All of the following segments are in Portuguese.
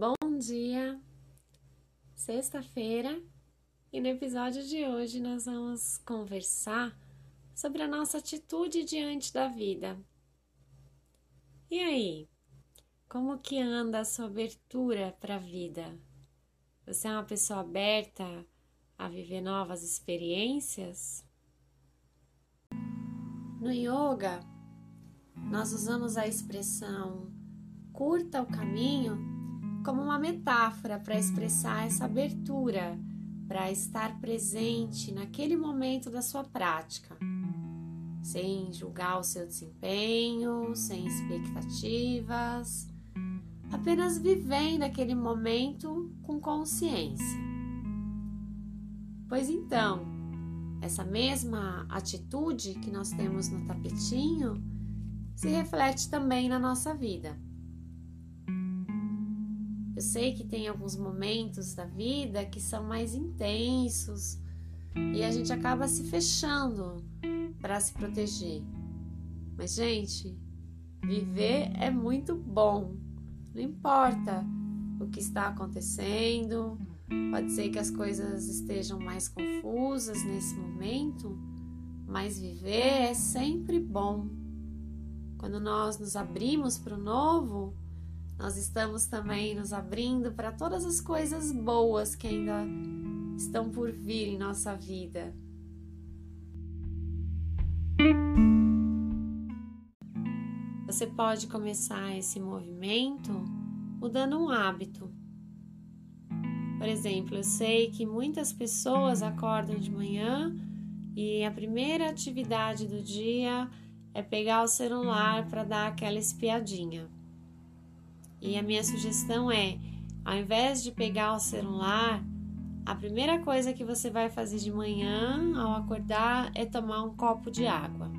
Bom dia! Sexta-feira e no episódio de hoje nós vamos conversar sobre a nossa atitude diante da vida. E aí? Como que anda a sua abertura para a vida? Você é uma pessoa aberta a viver novas experiências? No yoga, nós usamos a expressão curta o caminho como uma metáfora para expressar essa abertura, para estar presente naquele momento da sua prática, sem julgar o seu desempenho, sem expectativas, apenas vivendo aquele momento com consciência. Pois então, essa mesma atitude que nós temos no tapetinho se reflete também na nossa vida. Eu sei que tem alguns momentos da vida que são mais intensos e a gente acaba se fechando para se proteger. Mas, gente, viver é muito bom. Não importa o que está acontecendo, pode ser que as coisas estejam mais confusas nesse momento, mas viver é sempre bom. Quando nós nos abrimos para o novo, nós estamos também nos abrindo para todas as coisas boas que ainda estão por vir em nossa vida. Você pode começar esse movimento mudando um hábito. Por exemplo, eu sei que muitas pessoas acordam de manhã e a primeira atividade do dia é pegar o celular para dar aquela espiadinha. E a minha sugestão é, ao invés de pegar o celular, a primeira coisa que você vai fazer de manhã ao acordar é tomar um copo de água.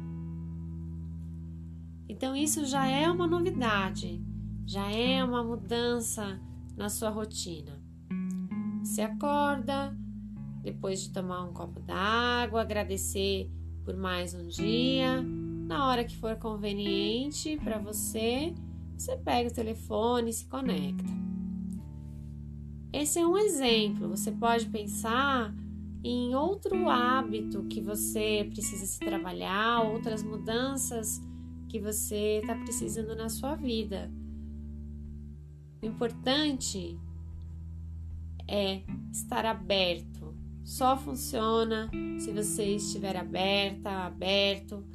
Então, isso já é uma novidade, já é uma mudança na sua rotina. Você acorda, depois de tomar um copo d'água, agradecer por mais um dia, na hora que for conveniente para você você pega o telefone e se conecta. Esse é um exemplo. Você pode pensar em outro hábito que você precisa se trabalhar, outras mudanças que você está precisando na sua vida. O importante é estar aberto. Só funciona se você estiver aberta, aberto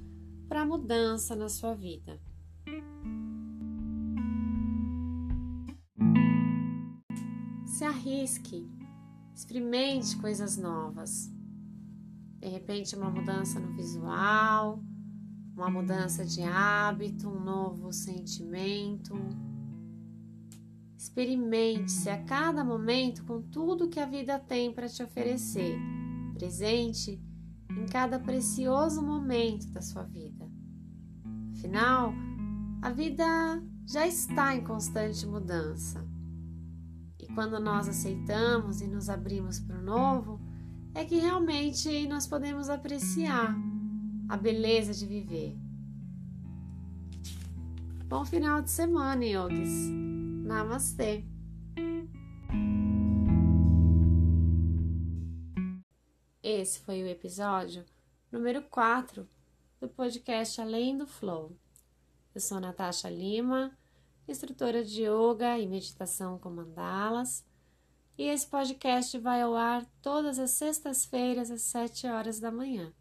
para mudança na sua vida. Arrisque, experimente coisas novas. De repente, uma mudança no visual, uma mudança de hábito, um novo sentimento. Experimente-se a cada momento com tudo que a vida tem para te oferecer, presente em cada precioso momento da sua vida. Afinal, a vida já está em constante mudança. Quando nós aceitamos e nos abrimos para o novo, é que realmente nós podemos apreciar a beleza de viver. Bom final de semana, yogis. Namastê. Esse foi o episódio número 4 do podcast Além do Flow. Eu sou Natasha Lima instrutora de yoga e meditação com mandalas. E esse podcast vai ao ar todas as sextas-feiras às 7 horas da manhã.